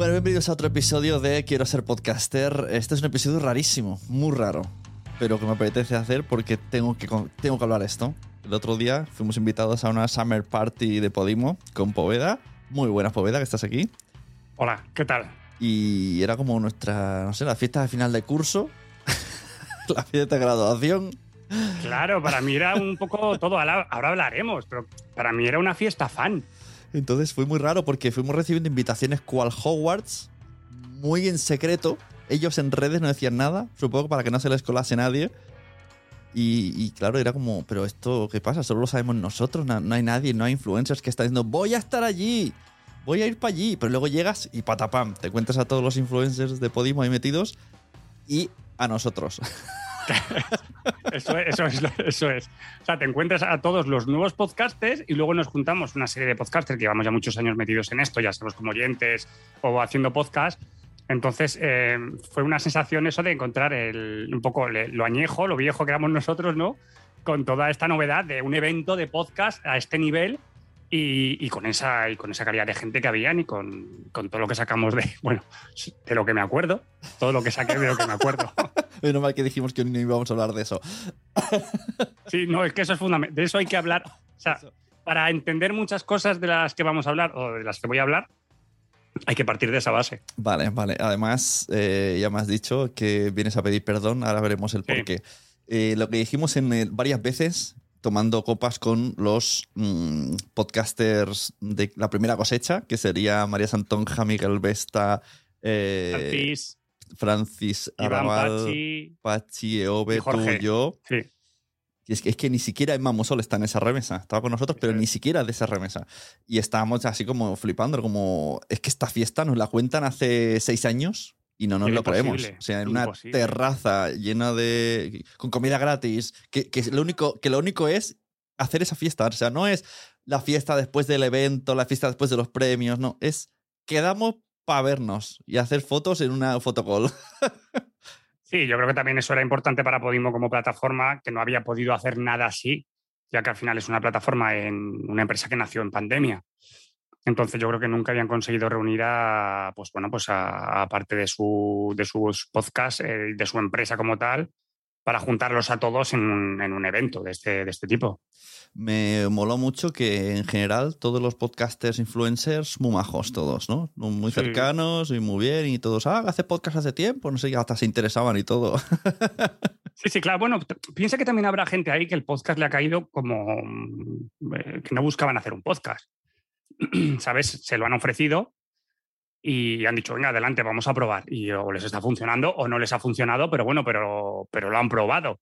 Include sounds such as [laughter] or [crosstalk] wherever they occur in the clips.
Bueno, bienvenidos a otro episodio de Quiero ser podcaster. Este es un episodio rarísimo, muy raro, pero que me apetece hacer porque tengo que, tengo que hablar esto. El otro día fuimos invitados a una summer party de Podimo con Poveda. Muy buena Poveda, que estás aquí. Hola, ¿qué tal? Y era como nuestra, no sé, la fiesta de final de curso, [laughs] la fiesta de graduación. Claro, para mí era un poco todo, ahora hablaremos, pero para mí era una fiesta fan. Entonces fue muy raro porque fuimos recibiendo invitaciones cual Hogwarts, muy en secreto. Ellos en redes no decían nada, supongo para que no se les colase nadie. Y, claro, era como, pero esto, ¿qué pasa? Solo lo sabemos nosotros, no, no hay nadie, no hay influencers que están diciendo, voy a estar allí, voy a ir para allí. Pero luego llegas y patapam, te cuentas a todos los influencers de Podimo ahí metidos y a nosotros. [laughs] [laughs] Eso es, eso es. O sea, te encuentras a todos los nuevos podcasters y luego nos juntamos una serie de podcasters que llevamos ya muchos años metidos en esto, ya sabemos como oyentes o haciendo podcast. Entonces, eh, fue una sensación eso de encontrar el, un poco lo añejo, lo viejo que éramos nosotros, ¿no? Con toda esta novedad de un evento de podcast a este nivel y, y con, esa, y con esa calidad de gente que habían y con, con todo lo que sacamos de, [laughs] bueno, de lo que me acuerdo, todo lo que saqué de lo que me acuerdo. [laughs] Menos mal que dijimos que no íbamos a hablar de eso. [laughs] Sí, no, es que eso es fundamental. De eso hay que hablar. O sea, para entender muchas cosas de las que vamos a hablar o de las que voy a hablar, hay que partir de esa base. Vale, vale. Además, eh, ya me has dicho que vienes a pedir perdón, ahora veremos el Sí. porqué. Eh, lo que dijimos en el- varias veces, tomando copas con los mm, podcasters de la primera cosecha, que sería María Santonja, Miguel Vesta, eh, Francis Arrabal, Pachi. Pachi, Eove, y tú, Jorge. yo. Sí. Y es que, es que ni siquiera Emma Musol está en esa remesa. Estaba con nosotros, pero ni siquiera de esa remesa. Y estábamos así como flipando, como es que esta fiesta nos la cuentan hace seis años y no nos lo creemos. O sea, en una terraza llena de. con comida gratis, que, que lo único, que lo único es hacer esa fiesta. O sea, no es la fiesta después del evento, la fiesta después de los premios, no. Es quedamos para vernos y hacer fotos en una fotocall. [laughs] Sí, yo creo que también eso era importante para Podimo como plataforma, que no había podido hacer nada así, ya que al final es una plataforma en una empresa que nació en pandemia. Entonces yo creo que nunca habían conseguido reunir a, pues bueno, pues a, a parte de, su, de sus podcasts, eh, de su empresa como tal, para juntarlos a todos en un, en un evento de este, de este tipo. Me moló mucho que en general todos los podcasters, influencers, muy majos todos, ¿no? Muy Sí. cercanos y muy bien y todos, ah, hace podcast hace tiempo, no sé, hasta se interesaban y todo. [laughs] Sí, sí, claro. Bueno, piensa que también habrá gente ahí que el podcast le ha caído como mm, eh, que no buscaban hacer un podcast. [clears throat] ¿Sabes? Se lo han ofrecido y han dicho, venga, adelante, vamos a probar. Y o les está funcionando o no les ha funcionado, pero bueno, pero, pero lo han probado.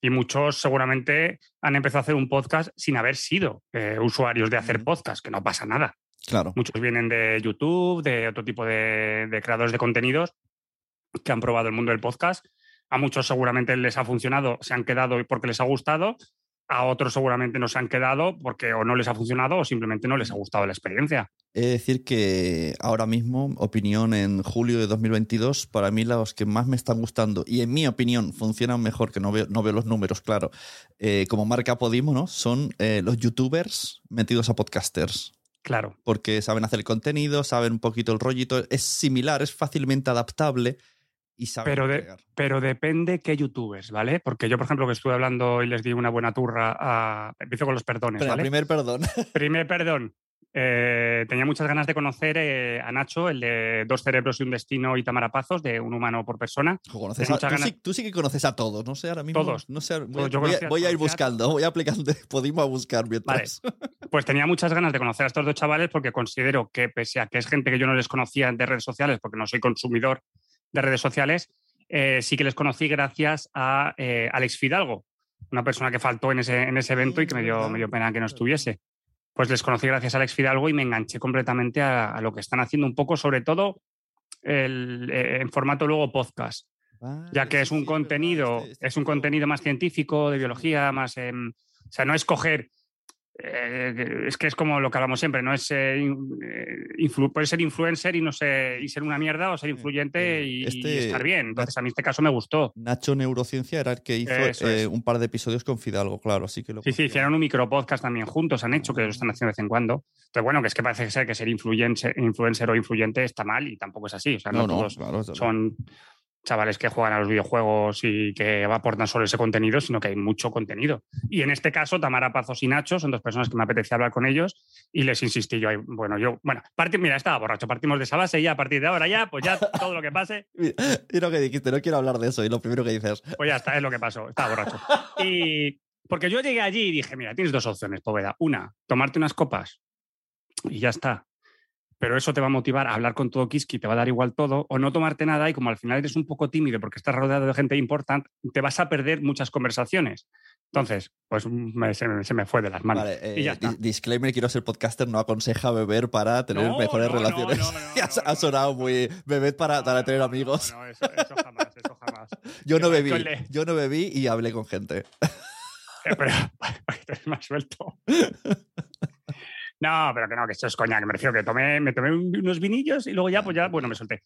Y muchos seguramente han empezado a hacer un podcast sin haber sido eh, usuarios de hacer podcast, que no pasa nada. Claro. Muchos vienen de YouTube, de otro tipo de, de creadores de contenidos que han probado el mundo del podcast. A muchos seguramente les ha funcionado, se han quedado porque les ha gustado. A otros seguramente no se han quedado porque o no les ha funcionado o simplemente no les ha gustado la experiencia. He de decir que ahora mismo, opinión en julio de 2022, para mí los que más me están gustando y en mi opinión funcionan mejor, que no veo, no veo los números, claro, eh, como marca Podimo, ¿no? Son eh, los youtubers metidos a podcasters. Claro. Porque saben hacer el contenido, saben un poquito el rollito, es similar, es fácilmente adaptable y saben Pero, de- pero depende qué youtubers, ¿vale? Porque yo, por ejemplo, que estuve hablando y les di una buena turra a... Empiezo con los perdones, Pero ¿vale? primer perdón. [laughs] Primer perdón. Eh, tenía muchas ganas de conocer eh, a Nacho, el de Dos cerebros y un destino y Tamarapazos, de un humano por persona. Conoces a- tú, ganas- sí, tú sí que conoces a todos, no sé ahora mismo. Todos. No sé, voy, Todos. Yo voy a- voy a ir buscando, voy aplicando, [laughs] Podimo a buscar mientras. [laughs] Pues tenía muchas ganas de conocer a estos dos chavales porque considero que, pese a que es gente que yo no les conocía de redes sociales, porque no soy consumidor de redes sociales, eh, sí que les conocí gracias a eh, Alex Fidalgo, una persona que faltó en ese, en ese evento y que me dio, me dio pena que no estuviese. Pues les conocí gracias a Alex Fidalgo y me enganché completamente a, a lo que están haciendo un poco, sobre todo el, eh, en formato luego podcast ya que es un contenido, este es un contenido más científico, de biología, más, em, o sea, no es coger, eh, es que es como lo que hablamos siempre, no es, eh, in- eh, influ- puedes ser influencer y no sé, y ser una mierda o ser influyente y, y Este- estar bien. Entonces a mí este caso me gustó. Nacho Neurociencia era el que hizo eh, es. un par de episodios con Fidalgo, claro, así que lo Sí, sí, hicieron un micropodcast también juntos, han hecho, que lo están haciendo de vez en cuando. Pero bueno, que es que parece ser que ser influencer, influencer o influyente está mal y tampoco es así. O sea, no, No, no, todos claro, son chavales que juegan a los videojuegos y que aportan solo ese contenido, sino que hay mucho contenido. Y en este caso, Tamara Pazos y Nacho son dos personas que me apetecía hablar con ellos y les insistí yo. Bueno, yo, bueno, parti- mira, estaba borracho, partimos de esa base y ya a partir de ahora ya, pues ya [laughs] todo lo que pase, [laughs] y lo que dijiste, no quiero hablar de eso, y lo primero que dices. pues ya está, es lo que pasó, estaba borracho. [laughs] Y porque yo llegué allí y dije, mira, tienes dos opciones, Poveda. Una, tomarte unas copas y ya está. Pero eso te va a motivar a hablar con todo Kiski, te va a dar igual todo, o no tomarte nada y como al final eres un poco tímido porque estás rodeado de gente importante, te vas a perder muchas conversaciones. Entonces, pues me- se, me- se me fue de las manos. Vale, eh, y ya está. di- disclaimer, quiero ser podcaster, no aconseja beber para tener No, mejores no, relaciones. no, [laughs] ha sonado muy... Bebed para, para tener amigos. No, eso, eso jamás, eso jamás. [laughs] Yo no bebí, yo no bebí y hablé con gente. Eh, pero [laughs] eres más suelto. No, pero que no, que esto es coña, que me refiero que tomé, me tomé un- unos vinillos y luego ya, pues ya, bueno, me solté.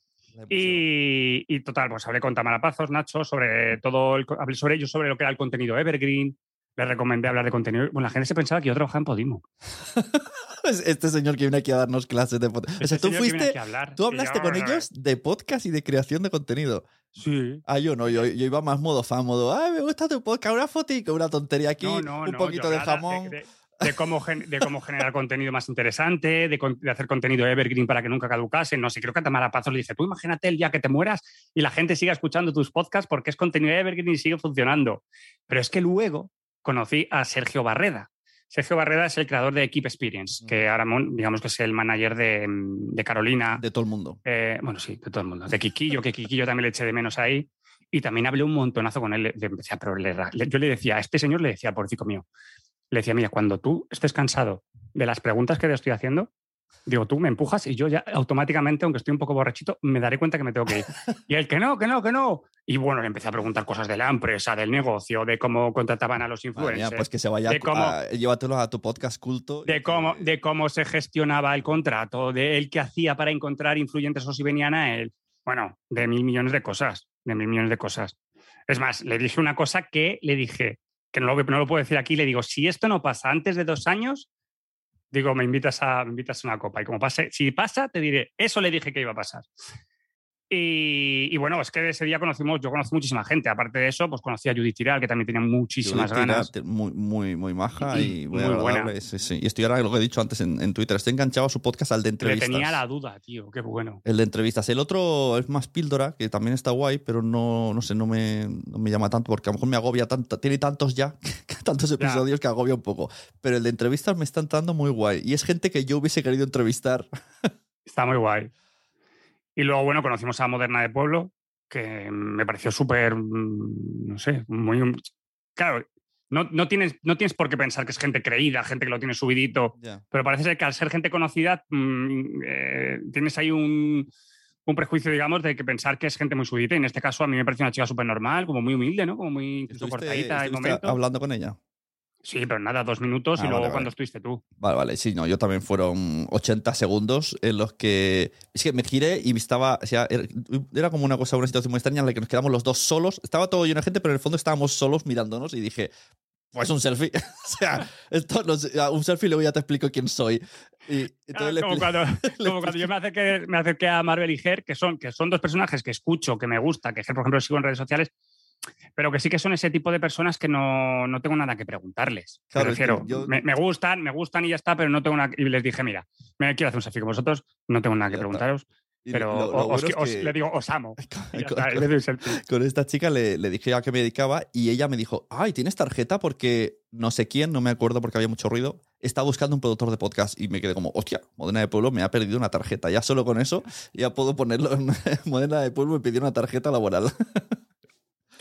Y, y total, pues hablé con Tamara Pazos, Nacho, sobre todo, el hablé sobre ellos, sobre lo que era el contenido Evergreen. Le recomendé hablar de contenido. Bueno, la gente se pensaba que yo trabajaba en Podimo. [laughs] Este señor que viene aquí a darnos clases de podcast. O sea, Este tú fuiste... Tú hablaste yo, con ellos de podcast y de creación de contenido. Sí. Ah, yo no, yo, yo iba más modo fan, modo, ay, me gusta tu podcast, una fotico, una tontería aquí, No, no, un no, poquito de jamón. De, de- de cómo, de cómo generar contenido más interesante, de, hacer contenido evergreen para que nunca caducase. No sé, creo que a Tamara Pazos le dice, tú imagínate el día que te mueras y la gente siga escuchando tus podcasts porque es contenido evergreen y sigue funcionando. Pero es que luego conocí a Sergio Barreda. Sergio Barreda es el creador de Keep Experience, que ahora digamos que es el manager de, de Carolina, De todo el mundo. eh, bueno, sí, de todo el mundo. De Kikillo, [laughs] que Kikillo también le eché de menos ahí. Y también hablé un montonazo con él. Le, le pero le yo le decía, a este señor le decía, pobrecito mío, le decía, mira, cuando tú estés cansado de las preguntas que te estoy haciendo, digo, tú me empujas y yo ya automáticamente, aunque estoy un poco borrachito, me daré cuenta que me tengo que ir. [laughs] Y él, que no, que no, que no. Y bueno, le empecé a preguntar cosas de la empresa, del negocio, de cómo contrataban a los influencers. mía, pues que se vaya, de cómo- a- llévatelo a tu podcast culto. de cómo, de cómo se gestionaba el contrato, de él qué hacía para encontrar influyentes o si venían a él. Bueno, de mil millones de cosas, de mil millones de cosas. Es más, le dije una cosa que le dije, que no lo, puedo decir aquí, le digo, si esto no pasa antes de dos años, digo, me invitas a, me invitas a una copa. Y como pase, si pasa, te diré, eso le dije que iba a pasar. Y, y bueno, es que ese día conocimos, yo conocí muchísima gente. Aparte de eso, pues conocí a Judith Tiral, que también tenía muchísimas Judith ganas. Muy, muy, muy maja y muy, Muy buena. Sí, sí. Y estoy ahora, lo que he dicho antes en, en Twitter, estoy enganchado a su podcast, al de Le entrevistas. tenía la duda, tío, qué bueno. El de entrevistas. El otro es más píldora, que también está guay, pero no, no sé, no me, no me llama tanto porque a lo mejor me agobia tanto. Tiene tantos ya, [laughs] tantos episodios que agobia un poco. Pero el de entrevistas me está entrando muy guay. Y es gente que yo hubiese querido entrevistar. [laughs] Está muy guay. Y luego, bueno, conocimos a Moderna de Pueblo, que me pareció súper, mm, no sé, muy... Claro, no, no, tienes, no tienes por qué pensar que es gente creída, gente que lo tiene subidito, pero parece ser que al ser gente conocida mm, eh, tienes ahí un, un prejuicio, digamos, de que pensar que es gente muy subidita. Y en este caso a mí me pareció una chica súper normal, como muy humilde, ¿no? Como muy incluso ¿Estuviste- cortadita hablando con ella? Sí, pero nada, dos minutos Ah, y luego vale, cuando vale. estuviste tú. Vale, vale, sí, no, yo también fueron 80 segundos en los que. Es que me giré y estaba. O sea, era era como una cosa, una situación muy extraña en la que nos quedamos los dos solos. Estaba todo lleno de gente, pero en el fondo estábamos solos mirándonos y dije. Pues un selfie. [laughs] o sea, esto no sé, un selfie y luego ya te explico quién soy. Y Ah, le como cuando, [laughs] como cuando yo me acerqué, me acerqué a Marvel y Ger, que son, que son dos personajes que escucho, que me gusta, que Ger, por ejemplo, sigo en redes sociales, pero que sí que son ese tipo de personas que no, no tengo nada que preguntarles. Claro, me es que refiero, yo- me, me gustan, me gustan y ya está, pero no tengo nada. Y les dije, mira, me quiero hacer un selfie con vosotros, no tengo nada que preguntaros, y pero lo- lo os- bueno es os- que- le digo, os amo. [laughs] Y con- está, [laughs] selfie. con esta chica le, le dije a qué me dedicaba y ella me dijo, ay, ¿tienes tarjeta? Porque no sé quién, no me acuerdo porque había mucho ruido, está buscando un productor de podcast y me quedé como, hostia, Modena de Pueblo me ha perdido una tarjeta. Ya solo con eso ya puedo ponerlo en [laughs] Modena de Pueblo me pidió una tarjeta laboral.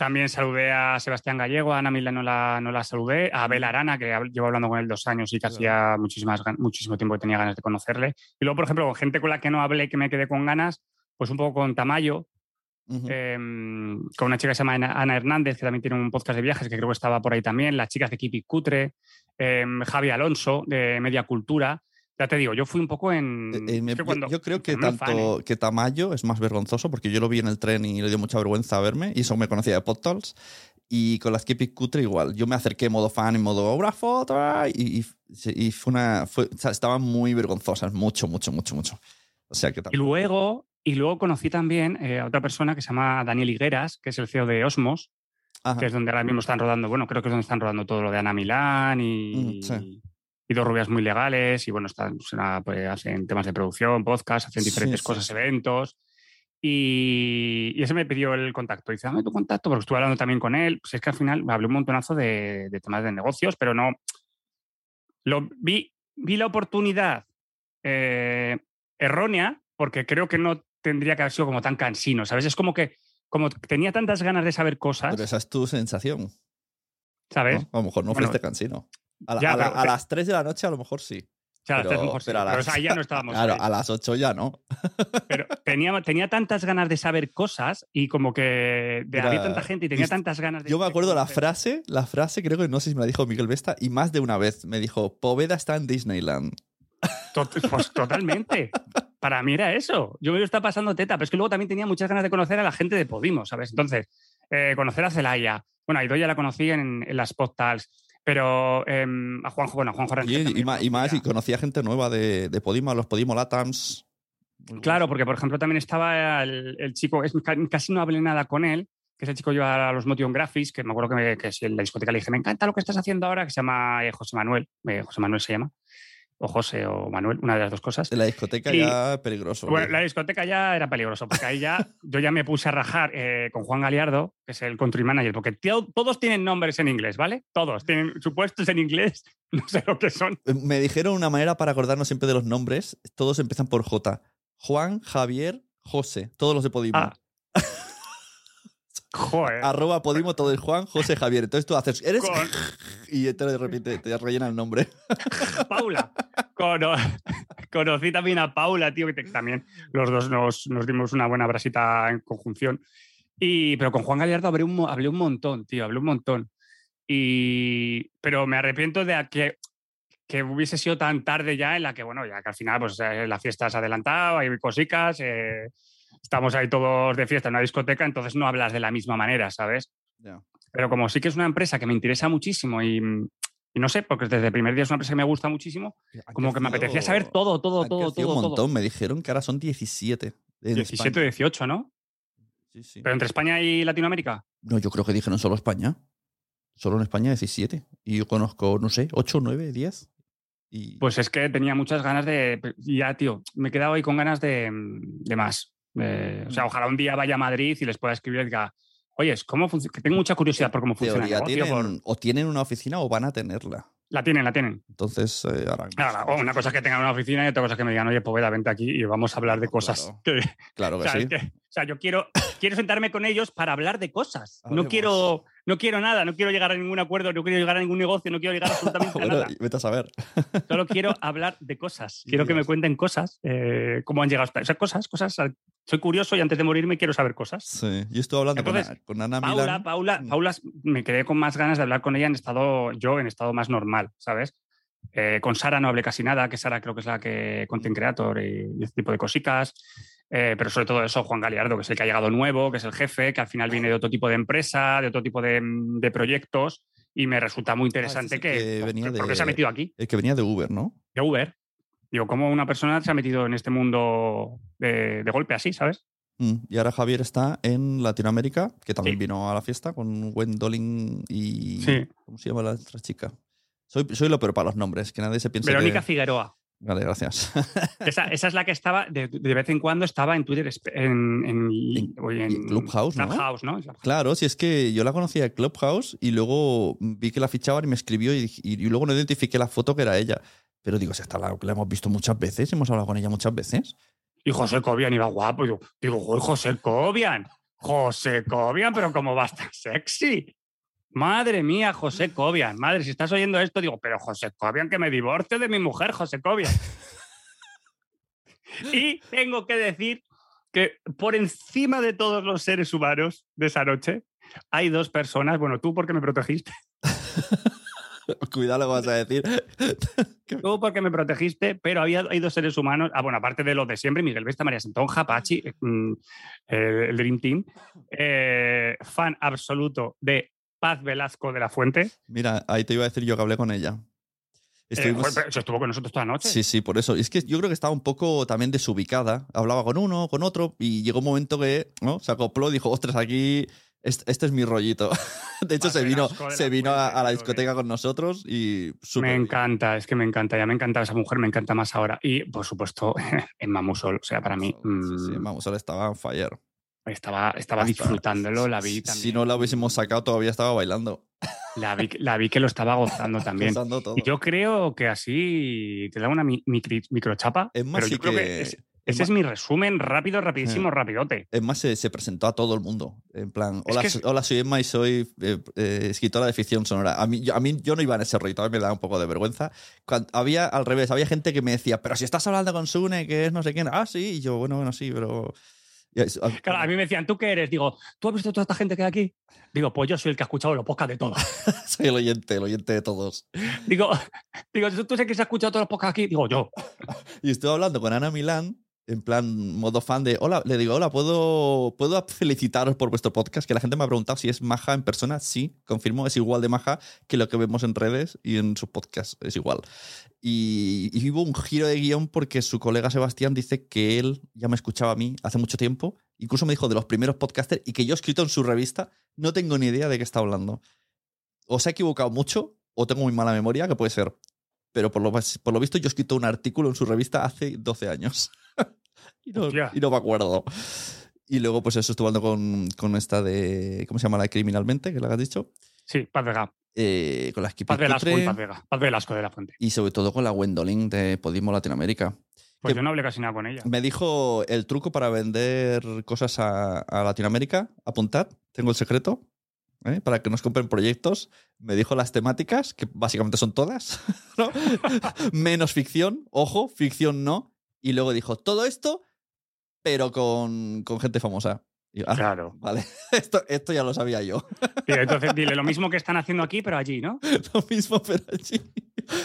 También saludé a Sebastián Gallego, a Ana Mila no la, no la saludé, a Abel Arana, que llevo hablando con él dos años y que hacía muchísimas, muchísimo tiempo que tenía ganas de conocerle. Y luego, por ejemplo, con gente con la que no hablé, que me quedé con ganas, pues un poco con Tamayo, eh, con una chica que se llama Ana Ana Hernández, que también tiene un podcast de viajes, que creo que estaba por ahí también, las chicas de Kipi Cutre, eh, Javi Alonso, de Media Cultura. Ya te digo, yo fui un poco en... Eh, eh, me- cuando- yo, creo que muy fan, tanto ¿eh? que Tamayo es más vergonzoso porque yo lo vi en el tren y le dio mucha vergüenza verme y eso me conocía de PodTalks y con las Keepy Cutre igual. Yo me acerqué en modo fan, en modo una foto y, y, y fue una... Fue, o sea, estaban muy vergonzosas, mucho, mucho, mucho, mucho. O sea que Y luego, y luego conocí también eh, a otra persona que se llama Daniel Higueras, que es el CEO de Osmos, Ajá. que es donde ahora mismo están rodando, bueno, creo que es donde están rodando todo lo de Ana Milán y, sí. Y dos rubias muy legales, y bueno, están, será, pues, hacen temas de producción, podcast, hacen diferentes sí, cosas, sí. eventos. Y, y ese me pidió el contacto. Dice, dame tu contacto, porque estuve hablando también con él. Pues es que al final hablé un montonazo de, de temas de negocios, pero no. Lo, vi, vi la oportunidad eh, errónea, porque creo que no tendría que haber sido como tan cansino, ¿sabes? Es como que como tenía tantas ganas de saber cosas, Pero esa es tu sensación. ¿sabes? ¿no? A lo mejor no Bueno, fuiste cansino. A, la- ya, a la- pero- a las 3 de la noche a lo mejor sí. O sea, a las tres Pero, mejor sí, pero a pero, o sea, ya no estábamos. Claro, ahí. a las 8 ya no. Pero tenía, tenía tantas ganas de saber cosas y como que de, Mira, había tanta gente y tenía y- tantas ganas de. Yo me acuerdo la frase, la frase creo que no sé si me la dijo Miguel Vesta y más de una vez me dijo, Poveda está en Disneyland. Pues totalmente. Para mí era eso. Yo me lo estaba pasando teta, pero es que luego también tenía muchas ganas de conocer a la gente de Podimo, ¿sabes? Entonces, eh, conocer a Celaya. Bueno, a Idoya la conocí en, en las postals, pero em, a Juanjo, bueno, a Juanjo Y, Rangel y también ma- y más, y conocía. gente nueva de, de Podimo, los Podimo Latams. Claro, porque por ejemplo también estaba el, el chico, es, ca- casi no hablé nada con él, que ese chico lleva los Motion Graphics, que me acuerdo que, me- que en la discoteca le dije, me encanta lo que estás haciendo ahora, que se llama eh, José Manuel, eh, José Manuel se llama, o José o Manuel, una de las dos cosas. La discoteca Y- ya peligroso. Bueno, la discoteca ya era peligroso, porque ahí ya [laughs] yo ya me puse a rajar eh, con Juan Galiardo, que es el country manager, porque tío, todos tienen nombres en inglés, ¿vale? Todos tienen supuestos en inglés, [laughs] no sé lo que son. Eh, Me dijeron una manera para acordarnos siempre de los nombres. Todos empiezan por J. Juan, Javier, José. Todos los de Podimo. Ah. Joder. Arroba Podimo, todo es Juan, José, Javier. Entonces tú haces, eres... Con- [laughs] Y te de repente te rellena el nombre. [laughs] Paula. Cono- conocí también a Paula, tío, que te- también los dos nos, nos dimos una buena brasita en conjunción. Y, pero con Juan Galiardo hablé un, hablé un montón, tío, hablé un montón. Y, pero me arrepiento de que, que hubiese sido tan tarde ya en la que, bueno, ya que al final pues eh, la fiesta se ha adelantado, hay cosicas, eh, estamos ahí todos de fiesta en una discoteca, entonces no hablas de la misma manera, ¿sabes? Pero como sí que es una empresa que me interesa muchísimo y, y no sé, porque desde el primer día es una empresa que me gusta muchísimo, como que me apetecía saber todo, todo, todo, todo, un todo. Me dijeron que ahora son 17. en 17 España. 18, ¿no? Sí, sí. Pero entre España y Latinoamérica. No, yo creo que dijeron solo España. Solo en España 17. Y yo conozco, no sé, 8, 9, 10. Y Pues es que tenía muchas ganas de. Ya, tío, me he quedado ahí con ganas de, de más. De- o sea, ojalá un día vaya a Madrid y les pueda escribir y diga, oye, ¿cómo funciona? Que tengo mucha curiosidad por cómo funciona el teoría negocio, tienen, por- o tienen una oficina o van a tenerla. La tienen, la tienen. Entonces, eh, ahora. Ahora, o una cosa es que tengan una oficina y otra cosa es que me digan, oye, Poveda, vente aquí y vamos a hablar de No, cosas. [laughs] claro. que- Claro o sea, sí. que- o sea, yo quiero, quiero sentarme con ellos para hablar de cosas. No Hablemos. quiero, no quiero nada, no quiero llegar a ningún acuerdo, no quiero llegar a ningún negocio, no quiero llegar absolutamente a [laughs] Bueno, nada. y vete a saber. Solo quiero [laughs] hablar de cosas. Quiero que me cuenten cosas, eh, cómo han llegado hasta esas cosas, cosas. Soy curioso y antes de morirme quiero saber cosas. Sí. Yo estuve hablando con, Entonces, Ana- con Ana Paula, Milán. Paula, Mm. Paula, me quedé con más ganas de hablar con ella en estado, yo en estado más normal, ¿sabes? Eh, con Sara no hablé casi nada, que Sara creo que es la que content creator y, y este tipo de cositas. Eh, pero sobre todo eso, Juan Galiardo, que es el que ha llegado nuevo, que es el jefe, que al final viene de otro tipo de empresa, de otro tipo de, de proyectos, y me resulta muy interesante es el que, que venía ¿por qué de- se ha metido aquí? El que venía de Uber, ¿no? de Uber. Digo, ¿cómo una persona se ha metido en este mundo de, de golpe así, ¿sabes? Mm, Y ahora Javier está en Latinoamérica, que también Sí. vino a la fiesta con Wendolin y. Sí. ¿Cómo se llama la otra chica? Soy, soy lo peor para los nombres, que nadie se piense Verónica que. Figueroa. Vale, gracias. [laughs] Esa, esa es la que estaba, de, de vez en cuando estaba en Twitter, en, en, En- en Clubhouse, ¿no? Clubhouse, ¿no? claro, si es que yo la conocía de Clubhouse y luego vi que la fichaban y me escribió y, y luego no identifiqué la foto que era ella. Pero digo, si hasta la, la hemos visto muchas veces, hemos hablado con ella muchas veces. Y José Cobian iba guapo. Digo, digo "Joder, José Cobian. José Cobian, pero cómo va a estar sexy. Madre mía, José Cobian. Madre, si estás oyendo esto, digo, pero José Cobian, que me divorcio de mi mujer, José Cobian. [laughs] y tengo que decir que por encima de todos los seres humanos de esa noche, hay dos personas, bueno, tú porque me protegiste, [laughs] [laughs] Cuidado lo que vas a decir. [laughs] tú porque me protegiste, pero había, hay dos seres humanos, ah, bueno, aparte de los de siempre, Miguel Vesta, María Santonja, Pachi, eh, mm, eh, el Dream Team, eh, fan absoluto de Paz Velasco de la Fuente. Mira, ahí te iba a decir yo que hablé con ella. Estuvimos- estuvo con nosotros toda la noche. Sí, sí, por eso. Es que yo creo que estaba un poco también desubicada. Hablaba con uno, con otro, y llegó un momento que ¿no? se acopló y dijo, ostras, aquí este, este es mi rollito. [laughs] De hecho, se vino, se vino a, la discoteca con nosotros y súper Me bien. encanta, es que me encanta, ya me encanta esa mujer, me encanta más ahora. Y, por supuesto, [laughs] en Mamusol, o sea, para mí Sí, sí, mm, ahora estaba on fire. estaba, estaba Hasta- disfrutándolo, la vi también. Si no la hubiésemos sacado, todavía estaba bailando. La vi, la vi que lo estaba gozando [laughs] también. Todo. Y yo creo que así te da una mi- microchapa. Es más, pero sí yo creo que- que es- es ese más- es mi resumen rápido, rapidísimo, rapidote. Es más, se, se presentó a todo el mundo. En plan, Es hola, que so- es- hola soy Emma y soy eh, eh, escritora de ficción sonora. A mí, yo, a mí yo no iba en ese rollo, a mí me da un poco de vergüenza. Cuando- había al revés, había gente que me decía, pero si estás hablando con Sune, que es no sé quién. Ah, sí, y yo, bueno, bueno, sí, pero. Y es- a- Claro, a mí me decían, ¿tú qué eres? Digo, ¿tú has visto toda esta gente que hay aquí? Digo, pues yo soy el que ha escuchado los podcasts de todos. [laughs] soy el oyente, el oyente de todos. digo, [laughs] digo, ¿tú sabes que se ha escuchado todos los podcasts aquí? Digo, yo. [laughs] Y estuve hablando con Ana Milán En plan, modo fan de, hola, le digo, hola, ¿puedo, ¿puedo felicitaros por vuestro podcast? Que la gente me ha preguntado si es maja en persona. Sí, confirmo, es igual de maja que lo que vemos en redes y en su podcast, es igual. Y, y hubo un giro de guion porque su colega Sebastián dice que él ya me escuchaba a mí hace mucho tiempo, incluso me dijo de los primeros podcasters y que yo he escrito en su revista, no tengo ni idea de qué está hablando. O se ha equivocado mucho, o tengo muy mala memoria, que puede ser. Pero por lo, por lo visto yo he escrito un artículo en su revista hace 12 años. [laughs] y, no, Hostia. y no me acuerdo. Y luego, pues eso, estuve hablando con, con esta de. ¿Cómo se llama la criminalmente? Que la has dicho. Sí, Paz Vega. Eh, con la Paz Velasco y Paz Vega. Paz Velasco de la Fuente. Y sobre todo con la Gwendolyn de Podimo Latinoamérica. Pues yo no hablé casi nada con ella. Me dijo el truco para vender cosas a, a Latinoamérica. Apuntad, tengo el secreto. ¿Eh? Para que nos compren proyectos. Me dijo las temáticas, que básicamente son todas. [laughs] ¿no? [laughs] Menos ficción. Ojo, ficción no. Y luego dijo, todo esto, pero con, con gente famosa. Yo, ah, Claro. Vale, [laughs] esto, esto ya lo sabía yo. Entonces dile lo mismo que están haciendo aquí, pero allí, ¿no? lo mismo, pero allí.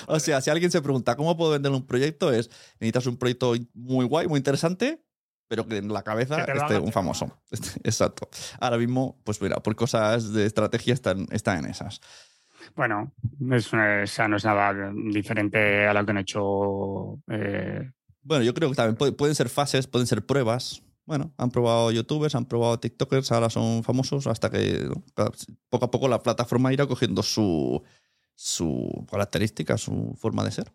O sea, si alguien se pregunta cómo puedo vender un proyecto, es necesitas un proyecto muy guay, muy interesante, pero que en la cabeza esté un famoso. [laughs] Exacto. Ahora mismo, pues mira, por cosas de estrategia están, están en esas. Bueno, es, no es nada diferente a lo que han hecho. eh, Bueno, yo creo que también puede- pueden ser fases, pueden ser pruebas. Bueno, han probado youtubers, han probado tiktokers, ahora son famosos, hasta que poco a poco la plataforma irá cogiendo su, su característica, su forma de ser.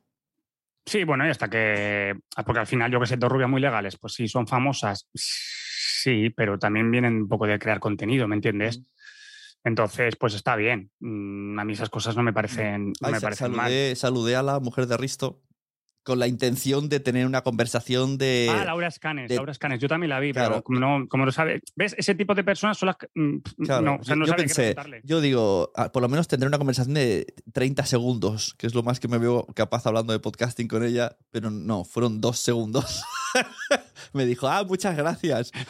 Sí, bueno, y hasta que. Porque al final, yo que sé, dos rubias muy legales, pues sí, son famosas. Sí, pero también vienen un poco de crear contenido, ¿me entiendes? Entonces, pues está bien. Mm, A mí esas cosas no me parecen, no Ay, me parecen mal. saludé, saludé a la mujer de Risto con la intención de tener una conversación de... Ah, Laura Escanes, de- Laura Escanes, yo también la vi, Claro. pero como no, como no sabe, ¿ves? Ese tipo de personas son las que mm, Claro, no, o sea, yo- no pensé, yo digo, ah, por lo menos tendré una conversación de 30 segundos, que es lo más que me veo capaz hablando de podcasting con ella, pero no, fueron dos segundos. [laughs] me dijo, ah, muchas gracias. [laughs]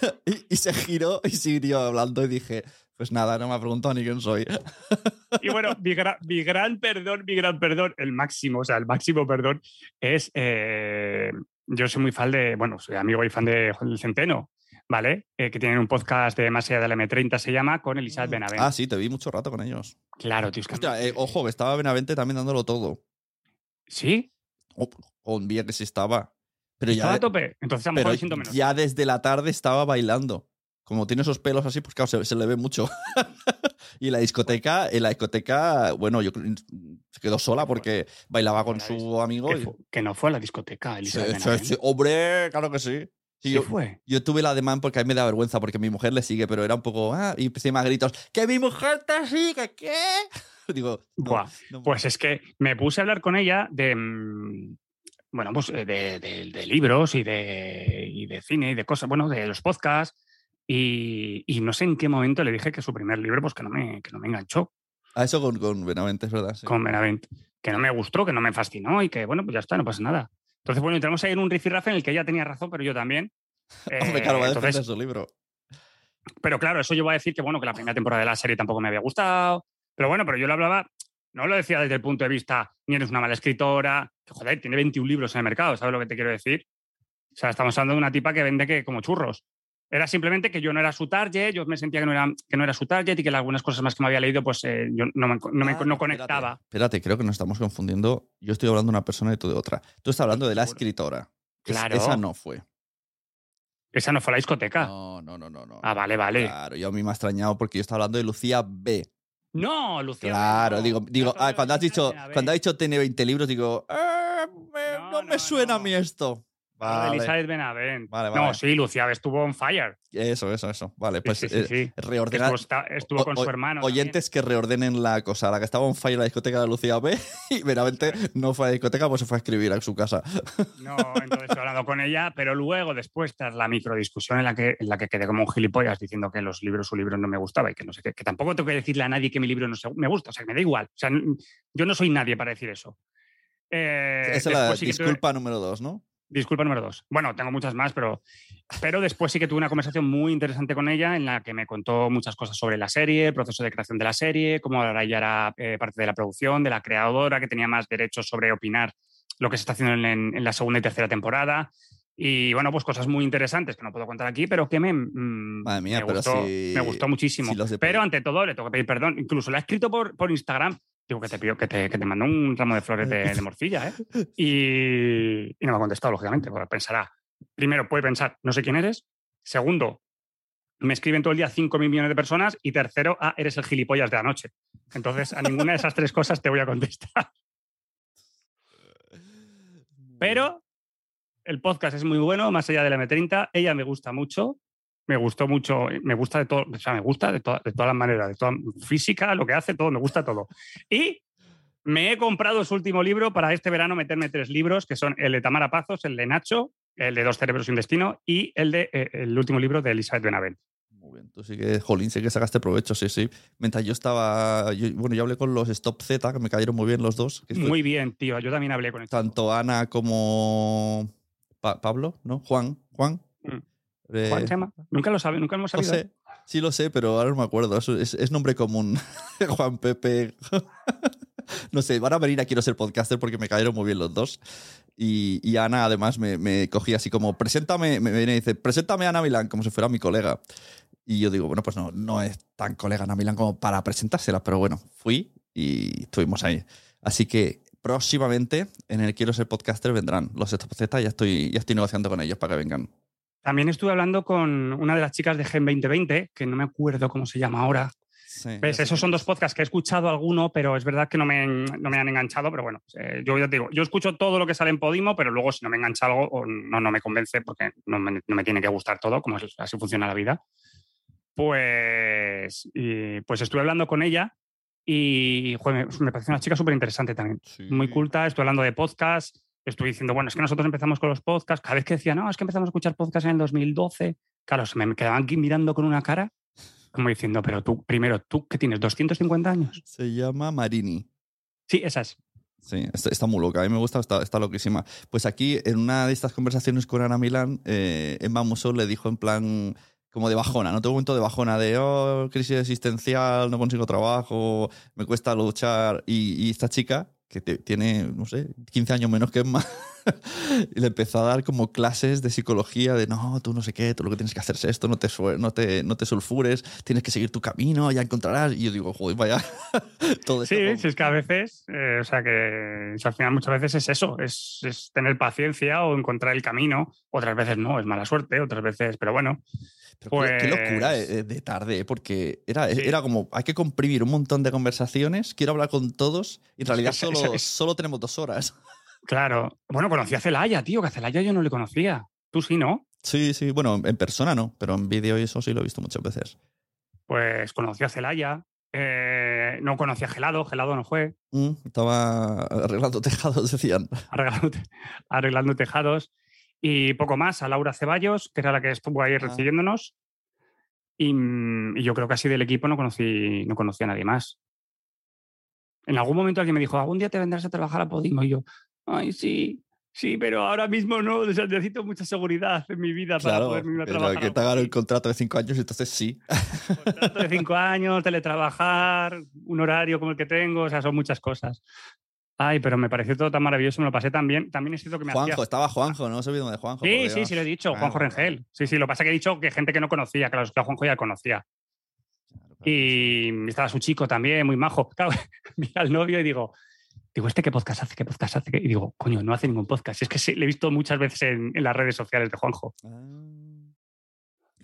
[laughs] y, y se giró y siguió hablando y dije, pues nada, no me ha preguntado ni quién soy. [laughs] Y bueno, mi, gra- mi gran perdón, mi gran perdón, el máximo, o sea, el máximo perdón es. eh, yo soy muy fan de. Bueno, soy amigo y fan de Juan del Centeno, ¿vale? Eh, que tienen un podcast de Más allá de la M30, se llama, con Elizabeth Benavent. ah, sí, te vi mucho rato con ellos. Claro, tío, es que- Hostia, eh, ojo, que estaba Benavente también dándolo todo. ¿Sí? Oh, con bien que sí estaba. Pero ¿Estaba ya, a tope? Entonces a lo pero mejor me siento menos. ya desde la tarde estaba bailando. Como tiene esos pelos así, pues claro, se, se le ve mucho. [laughs] y la discoteca, en la discoteca, bueno, yo se quedó sola porque bailaba con su amigo. Que, y- que no fue a la discoteca, Elizabeth sí, sí, hombre, claro que sí. Sí, yo, fue. yo tuve la demanda porque a mí me da vergüenza porque mi mujer le sigue, pero era un poco, ah, y encima gritos, que mi mujer te sigue, ¿qué? [laughs] Digo, no, Buah, no- Pues es que me puse a hablar con ella de. mm, Bueno, pues eh, de, de- de libros y de, y de cine y de cosas, bueno, de los podcasts. Y, y no sé en qué momento le dije que su primer libro, pues que no me, que no me enganchó a eso con, con Benavente, es verdad. sí. con Benavent. Que no me gustó, que no me fascinó y que, bueno, pues ya está, no pasa nada. Entonces, bueno, entramos ahí en un rifirrafe en el que ella tenía razón, pero yo también. [laughs] Hombre, Eh, claro, va a defender entonces, su libro. pero claro, eso yo voy a decir que, bueno, que la primera temporada de la serie tampoco me había gustado. Pero bueno, pero yo lo hablaba, no lo decía desde el punto de vista, ni eres una mala escritora, que joder, tiene 21 libros en el mercado, ¿sabes lo que te quiero decir? O sea, estamos hablando de una tipa que vende que como churros. Era simplemente que yo no era su target, yo me sentía que no era, que no era su target y que algunas cosas más que me había leído, pues eh, yo no me, no me- Ah, no espérate, conectaba. Espérate, creo que nos estamos confundiendo. Yo estoy hablando de una persona y tú de otra. Tú estás hablando de la escritora. Es- Claro. esa no fue. Esa no fue la discoteca. No, no, no, no. no. Ah, vale, vale. Claro, yo a mí me ha extrañado porque yo estaba hablando de Lucía B. No, Lucía. Claro, no. digo, digo ah, cuando has dicho, cuando ha dicho tiene 20 libros, digo, "Eh, me- No, no, me suena a mí esto. Vale. Elizabeth Benavent. Vale, No, vale. sí, Lucía estuvo on fire. Eso, eso, eso. Vale, pues sí, sí, eh, sí. Reordenar. Estuvo, con o- su hermano. también. Oyentes que reordenen la cosa. La que estaba on fire la discoteca de Lucía B [laughs] y veramente no fue a la discoteca, pues se fue a escribir a su casa. No, entonces estoy hablando con ella, pero luego, después, tras la microdiscusión en la que, en la que quedé como un gilipollas diciendo que los libros, su libro no me gustaba y que no sé qué, que tampoco tengo que decirle a nadie que mi libro no se- me gusta, o sea, que me da igual. O sea, yo no soy nadie para decir eso. Eh, Esa es la tuve- disculpa número dos, ¿no? Disculpa número dos. Bueno, tengo muchas más, pero, pero después sí que tuve una conversación muy interesante con ella en la que me contó muchas cosas sobre la serie, el proceso de creación de la serie, cómo ahora ella era eh, parte de la producción, de la creadora, que tenía más derechos sobre opinar lo que se está haciendo en, en la segunda y tercera temporada. Y bueno, pues cosas muy interesantes que no puedo contar aquí, pero que me, mm, Madre mía, me, pero gustó, si- me gustó muchísimo. si pero ante todo le tengo que pedir perdón. Incluso le he escrito por, por Instagram. Digo que te pido que te, que te mando un ramo de flores de, de morcilla, ¿eh? [laughs] Y, y no me ha contestado, lógicamente, porque pensará, primero puede pensar, no sé quién eres. Segundo, me escriben todo el día 5 mil millones de personas. Y tercero, ah, eres el gilipollas de anoche. Entonces, a ninguna de esas tres cosas te voy a contestar. [laughs] [laughs] Pero el podcast es muy bueno, más allá de la M30. Ella me gusta mucho. Me gustó mucho, me gusta de todo, o sea, me gusta de, to- de todas las maneras, de toda física, lo que hace, todo, me gusta todo. Y me he comprado su último libro para este verano meterme tres libros, que son el de Tamara Pazos, el de Nacho, el de Dos cerebros y un destino y el de eh, el último libro de Elizabeth Benavent. Muy bien, tú sí que, jolín, sí que sacaste provecho, sí, sí. Mientras yo estaba, yo- bueno, yo hablé con los Stop Z, que me cayeron muy bien los dos. que fue Muy bien, tío. Yo también hablé con esto. Tanto Ana como Pa- Pablo, ¿no? Juan, Juan. Mm. Eh, Juan se llama. Nunca lo sabe, nunca hemos no sabido. sé, sí lo sé, pero ahora no me acuerdo. Es, es- es nombre común. [laughs] Juan Pepe. [laughs] no sé, van a venir a Quiero ser podcaster porque me cayeron muy bien los dos. Y, y Ana, además, me, me cogía así como, preséntame, me viene y dice, preséntame a Ana Milán, como si fuera mi colega. Y yo digo, bueno, pues no, no es tan colega Ana Milán como para presentársela, pero bueno, fui y estuvimos ahí. Así que próximamente en el Quiero ser podcaster vendrán los Z, ya estoy, ya estoy negociando con ellos para que vengan. También estuve hablando con una de las chicas de Gen 2020, que no me acuerdo cómo se llama ahora. Sí, ¿Ves? Esos son dos podcasts que he escuchado alguno, pero es verdad que no me, no me han enganchado. Pero bueno, eh, yo ya te digo, yo escucho todo lo que sale en Podimo, pero luego si no me engancha algo o no, no me convence, porque no me, no me tiene que gustar todo, como es- así funciona la vida. Pues, y, pues estuve hablando con ella y joder, me, me parece una chica súper interesante también. Sí. Muy culta, estoy hablando de podcast, estoy diciendo, bueno, es que nosotros empezamos con los podcasts, cada vez que decía, no, es que empezamos a escuchar podcasts en el 2012, claro, se me quedaban aquí mirando con una cara, como diciendo, pero tú, primero, tú que tienes 250 años. Se llama Marini. Sí, esa es. Sí, está, está muy loca. A mí me gusta, está, está loquísima. Pues aquí, en una de estas conversaciones con Ana Milán, eh, Emma Musso le dijo en plan como de bajona, ¿no? Tengo un momento de bajona, de, oh, crisis existencial, no consigo trabajo, me cuesta luchar. Y, y esta chica, que te- tiene, no sé, 15 años menos que Emma, [laughs] y le empezó a dar como clases de psicología, de, no, tú no sé qué, tú lo que tienes que hacer es esto, no te, no te, no te sulfures, tienes que seguir tu camino, ya encontrarás. Y yo digo, joder, vaya, [laughs] todo. Sí, como- sí, es que a veces, eh, o sea que o sea, al final muchas veces es eso, es, es tener paciencia o encontrar el camino, otras veces no, es mala suerte, otras veces, pero bueno, Pero qué- qué, Pues- locura eh, de tarde, eh, porque era, Sí. era como, hay que comprimir un montón de conversaciones, quiero hablar con todos, y en realidad [laughs] solo, es- solo tenemos dos horas. claro. Bueno, conocí a Celaya, tío, que a Celaya yo no le conocía. Tú sí, ¿no? Sí, sí, bueno, en persona no, pero en vídeo y eso sí lo he visto muchas veces. Pues conocí a Celaya, eh, no conocí a Gelado, Gelado no fue, Mm, estaba arreglando tejados, [laughs] decían. arreglando, arreglando tejados. Y poco más, a Laura Ceballos, que era la que estuvo ahí Ah. recibiéndonos. Y, mm, y yo creo que así del equipo no conocí, no conocí a nadie más. En algún momento alguien me dijo, algún día te vendrás a trabajar a Podimo. Y yo, ay, sí, sí, pero ahora mismo no, o sea, necesito mucha seguridad en mi vida para Claro, poder irme a pero trabajar. que te hagan el contrato de cinco años, entonces sí. Contrato de cinco años, teletrabajar, un horario como el que tengo, o sea, son muchas cosas. Ay, pero me pareció todo tan maravilloso, me lo pasé tan bien. También es cierto que me Juanjo, hacía... estaba Juanjo, no os olvidemos de Juanjo. Sí, sí, sí, lo he dicho, Juanjo Rengel. Sí, sí, lo que pasa es que he dicho que gente que no conocía, claro, que a Juanjo ya conocía. claro, claro. Y estaba su chico también, muy majo. [laughs] Claro, mira al novio y digo, digo, ¿este qué podcast hace? ¿Qué podcast hace? Y digo, coño, no hace ningún podcast. Es que sí, le he visto muchas veces en, en las redes sociales de Juanjo. Ah.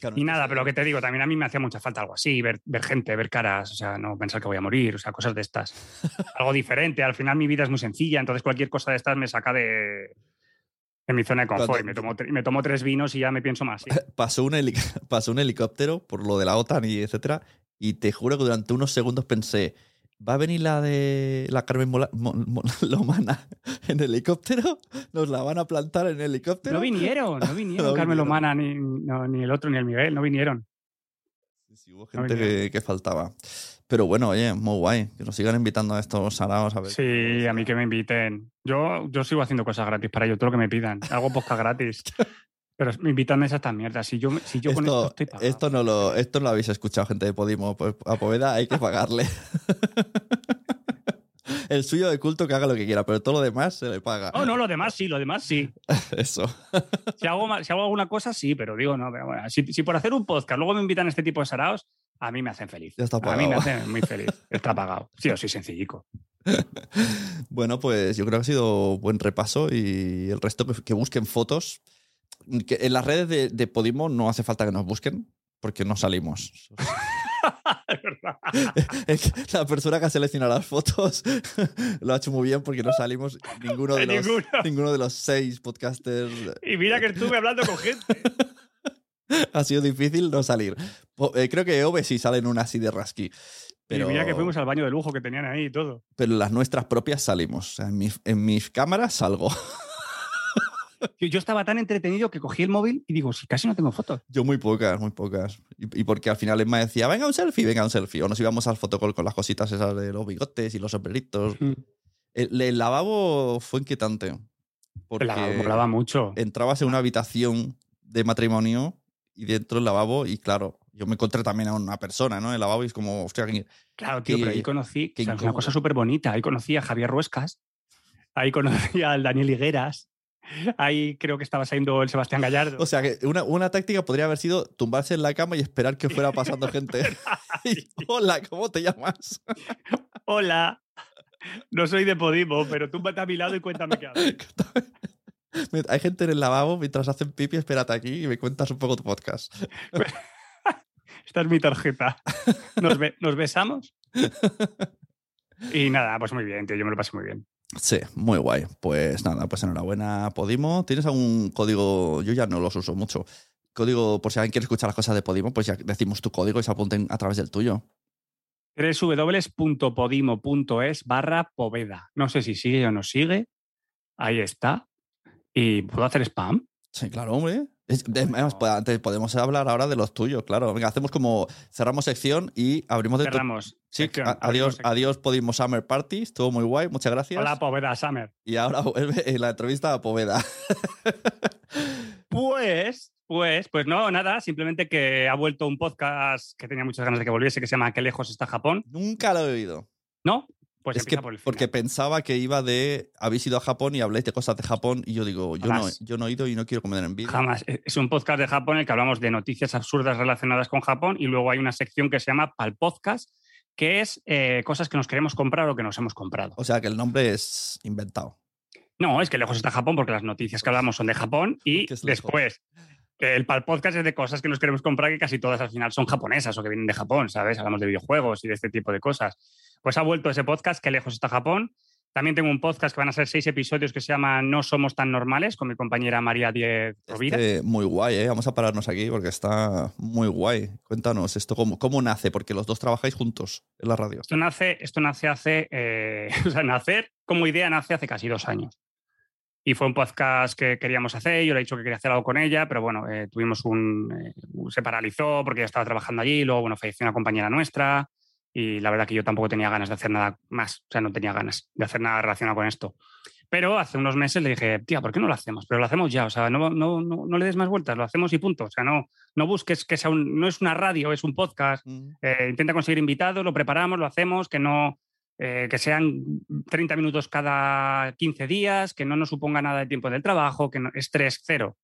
Claro, Y nada, pero lo que te digo, también a mí me hacía mucha falta algo así, ver, ver gente, ver caras, o sea, no pensar que voy a morir, o sea, cosas de estas. [laughs] algo diferente. Al final mi vida es muy sencilla, entonces cualquier cosa de estas me saca de, de mi zona de confort. Y me tomo, tre- me tomo tres vinos y ya me pienso más. sí. [laughs] pasó un, [laughs] pasó un helicóptero por lo de la OTAN y etcétera. Y te juro que durante unos segundos pensé, ¿va a venir la de la Carmen Mola- Mo- Mo- [laughs] Lomana en helicóptero? ¿Nos la van a plantar en helicóptero? No vinieron, no vinieron [laughs] No Carmen vinieron. Lomana, ni, no, ni el otro, ni el Miguel, no vinieron. Sí, sí, hubo No gente vinieron. que, que faltaba. Pero bueno, oye, muy guay. Que nos sigan invitando a estos saraos a ver. Sí, a mí que me inviten. Yo, yo sigo haciendo cosas gratis para ellos, todo lo que me pidan. Hago podcast gratis. [laughs] Pero me invitan a esas mierdas. Si yo, si yo con esto Esto, estoy pagado. esto, no lo, esto no lo habéis escuchado, gente de Podimo. Pues A Poveda hay que pagarle. [laughs] el suyo de culto que haga lo que quiera, pero todo lo demás se le paga. Oh, no, lo demás sí, lo demás sí. [laughs] Eso. Si hago, si hago alguna cosa, sí, pero digo, no, pero bueno, si, si por hacer un podcast luego me invitan a este tipo de saraos, a mí me hacen feliz. Ya está a mí me pagado. hacen muy feliz. Está pagado. Sí, o sí, sencillico. [laughs] Bueno, pues yo creo que ha sido buen repaso y el resto que, que busquen fotos. Que en las redes de, de Podimo no hace falta que nos busquen porque no salimos. [laughs] [laughs] Es que la persona que ha seleccionado las fotos [laughs] lo ha hecho muy bien porque no salimos ninguno de, los, ninguno. ninguno de los seis podcasters. Y mira que estuve hablando con gente. Ha sido difícil no salir. Eh, creo que Ove sí sale en una así de rasqui. Pero, Y mira que fuimos al baño de lujo que tenían ahí y todo. pero las nuestras propias salimos. En, mis, en mis cámaras salgo. Yo, yo estaba tan entretenido que cogí el móvil y digo, si casi no tengo fotos. Yo muy pocas, muy pocas. Y, y porque al final Emma decía, venga un selfie, venga un selfie. O nos íbamos al fotocall con las cositas esas de los bigotes y los sombreritos. El, el lavabo fue inquietante. Porque La molaba mucho. entrabas en una habitación de matrimonio y dentro del lavabo y claro, yo me encontré también a una persona, ¿no? En el lavabo y es como, hostia, Claro, tío, pero ahí conocí o sea, una cosa súper bonita. Ahí conocí a Javier Ruescas, ahí conocí al Daniel Higueras, ahí creo que estaba saliendo el Sebastián Gallardo. O sea, que una, una táctica podría haber sido tumbarse en la cama y esperar que fuera pasando gente. [laughs] [laughs] Y, Hola, ¿cómo te llamas? Hola, no soy de Podimo, pero túmbate a mi lado y cuéntame qué haces. Hay gente en el lavabo mientras hacen pipi, espérate aquí y me cuentas un poco tu podcast. [laughs] Esta es mi tarjeta. ¿Nos, be- nos besamos? Y nada, pues muy bien, tío, yo me lo pasé muy bien. Sí, muy guay. Pues nada, pues enhorabuena, Podimo. ¿Tienes algún código? Yo ya no los uso mucho. Código, por si alguien quiere escuchar las cosas de Podimo, pues ya decimos tu código y se apunten a través del tuyo. www.podimo.es barra poveda. No sé si sigue o no sigue. Ahí está. ¿Y puedo hacer spam? Sí, claro, hombre. Es- es más, pues, antes podemos hablar ahora de los tuyos, claro. Venga, hacemos como cerramos sección y abrimos de Cerramos. Sí, sección, a- adiós, sección. adiós Podimo Summer Party, estuvo muy guay, muchas gracias. Hola, poveda Summer. Y ahora vuelve la entrevista a Poveda. Pues, pues, pues no, nada, simplemente que ha vuelto un podcast que tenía muchas ganas de que volviese, que se llama ¿Qué lejos está Japón? Nunca lo he oído. ¿No? Pues es que por porque pensaba que iba de habéis ido a Japón y habléis de cosas de Japón y yo digo, yo no, yo no he ido y no quiero comer en vídeo. Jamás. Es un podcast de Japón en el que hablamos de noticias absurdas relacionadas con Japón y luego hay una sección que se llama Pal Podcast, que es eh, cosas que nos queremos comprar o que nos hemos comprado. O sea que el nombre es inventado. No, es que lejos está Japón porque las noticias que hablamos son de Japón y después que el Pal Podcast es de cosas que nos queremos comprar que casi todas al final son japonesas o que vienen de Japón, ¿sabes? Hablamos de videojuegos y de este tipo de cosas. Pues ha vuelto ese podcast, que lejos está Japón. También tengo un podcast que van a ser seis episodios que se llama No somos tan normales con mi compañera María Diez Rovira. Este, muy guay, ¿eh? Vamos a pararnos aquí porque está muy guy. Cuéntanos esto, ¿cómo, cómo nace? Porque los dos trabajáis juntos en la radio. Esto nace, esto nace hace, eh, [laughs] o sea, nacer como idea nace hace casi dos años. Y fue un podcast que queríamos hacer, yo le he dicho que quería hacer algo con ella, pero bueno, eh, tuvimos un... eh, se paralizó porque ella estaba trabajando allí, luego, bueno, falleció una compañera nuestra y la verdad que yo tampoco tenía ganas de hacer nada más, o sea, no tenía ganas de hacer nada relacionado con esto. Pero hace unos meses le dije, tía, ¿por qué no lo hacemos? Pero lo hacemos ya, o sea, no, no, no, no le des más vueltas, lo hacemos y punto. O sea, no, no busques que sea un... No es una radio, es un podcast. Eh, intenta conseguir invitados, lo preparamos, lo hacemos, que no eh, que sean 30 minutos cada 15 días, que no nos suponga nada de tiempo del trabajo, que no, estrés cero,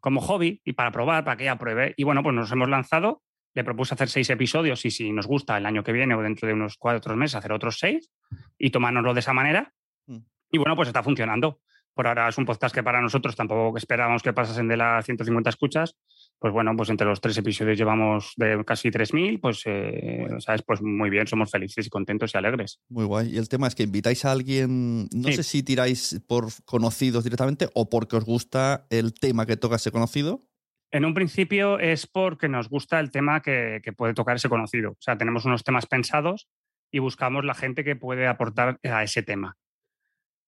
como hobby y para probar, para que ella pruebe. Y bueno, pues nos hemos lanzado, le propuse hacer seis episodios y si nos gusta el año que viene o dentro de unos cuatro meses hacer otros seis y tomárnoslo de esa manera. Mm. Y bueno, pues está funcionando. Por ahora es un podcast que para nosotros tampoco esperábamos que pasasen de las 150 escuchas. Pues bueno, pues entre los tres episodios llevamos de casi 3.000, pues, eh, ¿sabes? Pues muy bien, somos felices y contentos y alegres. Muy guay. Y el tema es que invitáis a alguien, no Sí. sé si tiráis por conocidos directamente o porque os gusta el tema que toca ese conocido. En un principio es porque nos gusta el tema que, que puede tocar ese conocido. O sea, tenemos unos temas pensados y buscamos la gente que puede aportar a ese tema.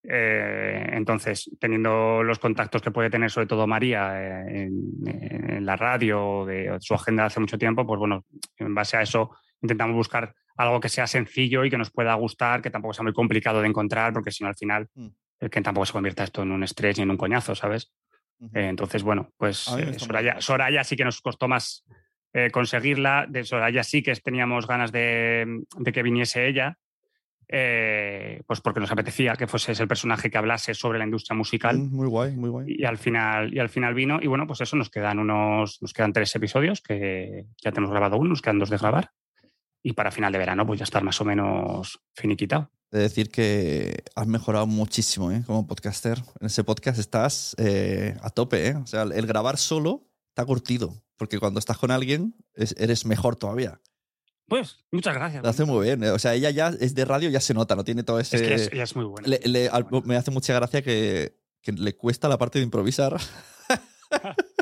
Eh, entonces, teniendo los contactos que puede tener sobre todo María eh, en, en la radio, de su agenda hace mucho tiempo, pues bueno, en base a eso intentamos buscar algo que sea sencillo y que nos pueda gustar, que tampoco sea muy complicado de encontrar, porque si no al final, Mm. el que tampoco se convierta esto en un estrés ni en un coñazo, ¿sabes? Eh, entonces, bueno, pues eh, Soraya, sí que nos costó más eh, conseguirla. De Soraya sí que teníamos ganas de, de que viniese ella. eh, pues porque nos apetecía que fuese el personaje que hablase sobre la industria musical. Mm, Muy guay, muy guay. Y al final, y al final vino, y bueno, pues eso nos quedan unos, nos quedan tres episodios que ya tenemos grabado uno, nos quedan dos de grabar. Y para final de verano, pues ya estar más o menos finiquitado. De decir que has mejorado muchísimo ¿eh? como podcaster. En ese podcast estás eh, a tope. ¿eh? O sea, el grabar solo está curtido. Porque cuando estás con alguien es- eres mejor todavía. Pues, muchas gracias. Lo hace muy bien. ¿eh? O sea, ella ya es de radio, ya se nota, no tiene todo ese. Es que es- ella es muy buena. Le- le- al- me hace mucha gracia que, que le cuesta la parte de improvisar. [laughs]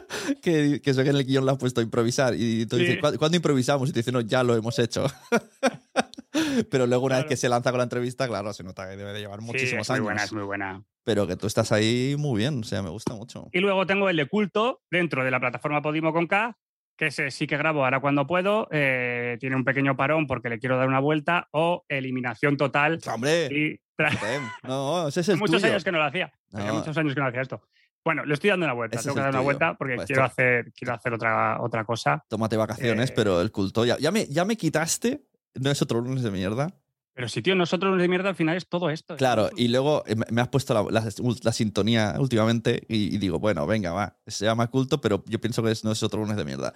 que, que eso que en el guion le has puesto a improvisar. Y tú Sí. dices, "¿Cuándo- ¿cuándo improvisamos? Y te dicen, no, ya lo hemos hecho. [laughs] Pero luego, una vez Claro. que se lanza con la entrevista, claro, se nota que debe de llevar Sí, muchísimos es muy años. buena, es muy buena. Pero que tú estás ahí muy bien, o sea, me gusta mucho. Y luego tengo el de culto dentro de la plataforma Podimo con K, que ese sí que grabo ahora cuando puedo. eh, tiene un pequeño parón porque le quiero dar una vuelta o eliminación total. ¡Hombre! Y No, ese es el muchos tuyo. años que no lo hacía. No. muchos años que no hacía esto. Bueno, le estoy dando una vuelta. Ese Tengo que dar una tuyo. vuelta porque Pues quiero hacer, quiero hacer otra, otra cosa. Tómate vacaciones, Eh, pero el culto ya, ya, me, ya me quitaste. No es otro lunes de mierda. Pero si, tío, nosotros de mierda al final es todo esto. Claro, y luego eh, me- me has puesto la, la- la sintonía últimamente y, y digo, bueno, venga, va, se llama culto, pero yo pienso que es- no es otro lunes de mierda.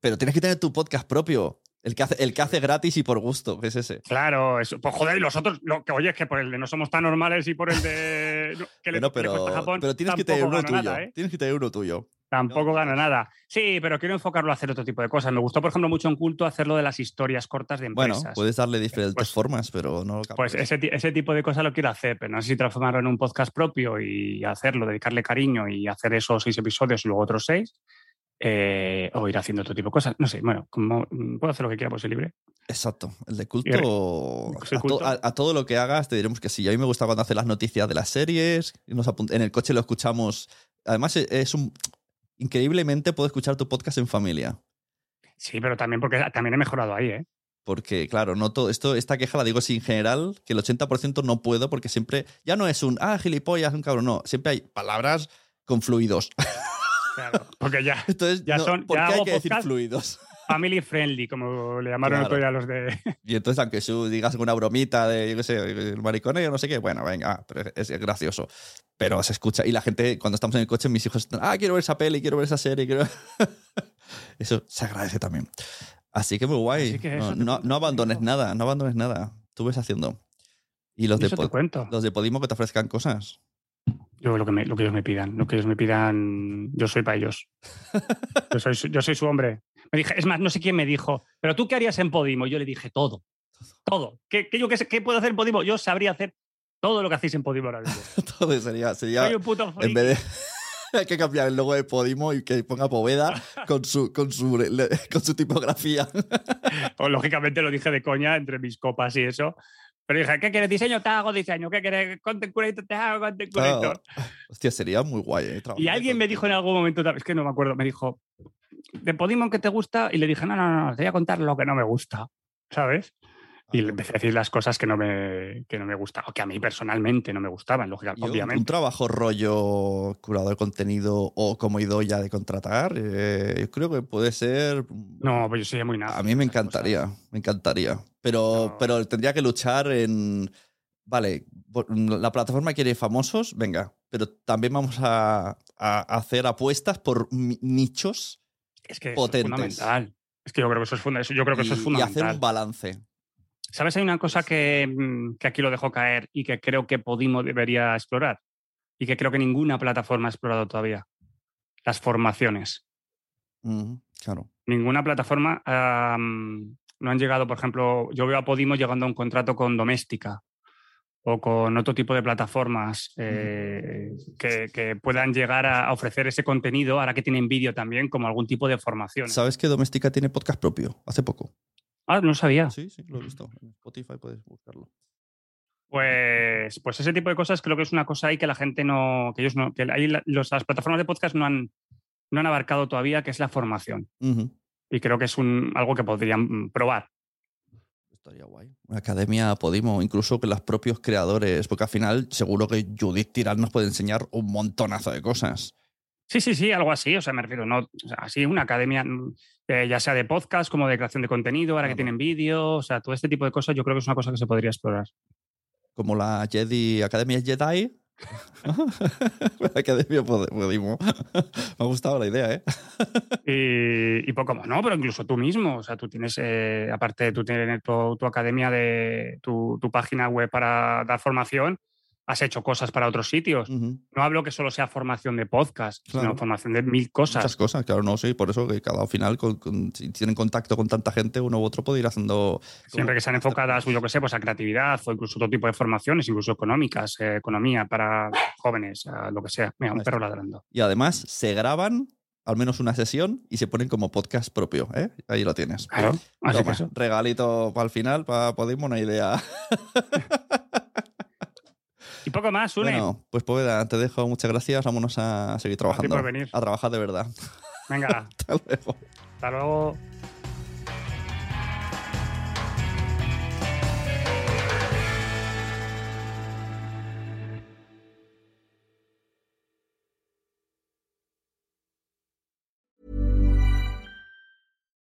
Pero tienes que tener tu podcast propio, el que hace, el que hace gratis y por gusto, que es ese. Claro, eso. Pues joder, y los otros, lo que oye, es que por el de no somos tan normales y por el de [laughs] no, que le, Bueno, que le pero, Japón, pero tienes que tener uno tuyo. nada, ¿eh? Tienes que tener uno tuyo. Tampoco No, gana nada. Sí, pero quiero enfocarlo a hacer otro tipo de cosas. Me gustó, por ejemplo, mucho en culto hacerlo de las historias cortas de Bueno, empresas. puedes darle diferentes Pues- formas, pero no lo Pues ese, ese tipo de cosas lo quiero hacer, pero no sé si transformarlo en un podcast propio y hacerlo, dedicarle cariño y hacer esos seis episodios y luego otros seis, eh, o ir haciendo otro tipo de cosas. No sé, bueno, como mm, puedo hacer lo que quiera, pues soy libre. Exacto. El de culto. [laughs] soy A, to- culto. a- a todo lo que hagas te diremos que sí. A mí me gusta cuando hace las noticias de las series. nos en el coche lo escuchamos. Además, e- es un. Increíblemente puedo escuchar tu podcast en familia. Sí, pero también porque también he mejorado ahí, ¿eh? Porque, claro, no todo, esto, esta queja la digo así en general, que el 80% no puedo porque siempre. Ya no es un. Ah, gilipollas, un cabrón. No. Siempre hay palabras con fluidos. [laughs] Claro, [laughs] porque ya Entonces, Ya no, son- ¿por ya qué hay que decir fluidos? [laughs] family friendly, como le llamaron Claro. otro día los de... Y entonces, aunque tú digas una bromita de, yo qué sé, el mariconeo, no sé qué, bueno, venga, pero es, es gracioso. Pero se escucha. Y la gente, cuando estamos en el coche, mis hijos están, ah, quiero ver esa peli, quiero ver esa serie, quiero... [laughs] Eso se agradece también. Así que muy guay. Que no, no- no abandones nada, no abandones nada. Tú ves haciendo. Y los, de, Pod- cuento. los de Podimo que te ofrezcan cosas. Yo lo que, me- lo que ellos me pidan, lo que ellos me pidan, yo soy para ellos. Yo soy, su- yo soy su hombre. Me dije, es más, no sé quién me dijo, pero tú qué harías en Podimo? Yo le dije todo, todo. ¿Qué, qué yo qué, qué puedo hacer en Podimo? Yo sabría hacer todo lo que hacéis en Podimo ahora mismo. [laughs] Todo sería, sería Soy un puto en vez de... [laughs] Hay que cambiar el logo de Podimo y que ponga Poveda con su, con su, con su tipografía. O, [laughs] lógicamente lo dije de coña entre mis copas y eso. Pero dije, ¿qué quieres? ¿Diseño? Te hago diseño. ¿Qué quieres? Content curator, te hago content curator. [laughs] Hostia, sería muy guay. eh, Y alguien me dijo en algún momento, es que no me acuerdo, me dijo, ¿de Podimo qué te gusta? Y le dije, no, no, no, te voy a contar lo que no me gusta, ¿sabes? Y le empecé a decir las cosas que no me, que no me gustaban, o que a mí personalmente no me gustaban, lógicamente, Yo, un obviamente. trabajo rollo curador de contenido o como ya de contratar, eh, yo creo que puede ser. No, pues yo soy muy nada. a mí me encantaría, me encantaría. Pero, No. pero tendría que luchar en. Vale, por- la plataforma quiere famosos, venga, pero también vamos a, a hacer apuestas por nichos Es que eso es potentes. fundamental. Es que yo creo que eso es, funda- yo creo que eso es y, y fundamental. hacer un balance. ¿Sabes? Hay una cosa que, mm, que aquí lo dejo caer y que creo que Podimo debería explorar y que creo que ninguna plataforma ha explorado todavía. Las formaciones. Claro. Ninguna plataforma am, no han llegado, por ejemplo, yo veo a Podimo llegando a un contrato con Doméstica o con otro tipo de plataformas eh, que, que puedan llegar a ofrecer ese contenido, ahora que tienen vídeo también, como algún tipo de formación. ¿Sabes que Doméstica tiene podcast propio? Hace poco. Ah, no sabía. Sí, sí, lo he visto. En Spotify puedes buscarlo. Pues, pues ese tipo de cosas creo que es una cosa ahí que la gente no, que ellos no, que ahí la- los- las plataformas de podcast no han, no han abarcado todavía, que es la formación. Y creo que es un, algo que podrían mm, probar. Estaría guay. Una academia Podimo, incluso que los propios creadores, porque al final seguro que Judith Tirán nos puede enseñar un montonazo de cosas. Sí, sí, sí, algo así. O sea, me refiero, no, o sea, así una academia, mm, eh, ya sea de podcast como de creación de contenido, ahora que Claro. tienen vídeo, o sea, todo este tipo de cosas, yo creo que es una cosa que se podría explorar. como la Jedi Academia Jedi. la [laughs] Academia Podimo. [laughs] Me ha gustado la idea, ¿eh? [laughs] y, y, poco más, no, pero incluso tú mismo, o sea, tú tienes, eh, aparte de tú tener tu, tu academia de tu, tu, página web para dar formación, has hecho cosas para otros sitios. Uh -huh. No hablo que solo sea formación de podcast, claro. sino formación de mil cosas. Muchas cosas, claro, no, sí, por eso que cada final, con, con, si tienen contacto con tanta gente, uno u otro puede ir haciendo... Siempre que sean enfocadas, yo que sé, pues a creatividad o incluso otro tipo de formaciones, incluso económicas, eh, economía para jóvenes, eh, lo que sea. Mira, un perro ladrando. Y además se graban al menos una sesión y se ponen como podcast propio. ¿eh? Ahí lo tienes. Claro, así Toma, regalito para el final, para Podimo, una idea. [laughs] Y poco más, Une. Bueno, pues Poveda, te dejo. Muchas gracias. Vámonos a seguir trabajando. A, venir. a trabajar de verdad. Venga. [laughs] Hasta luego. Hasta luego.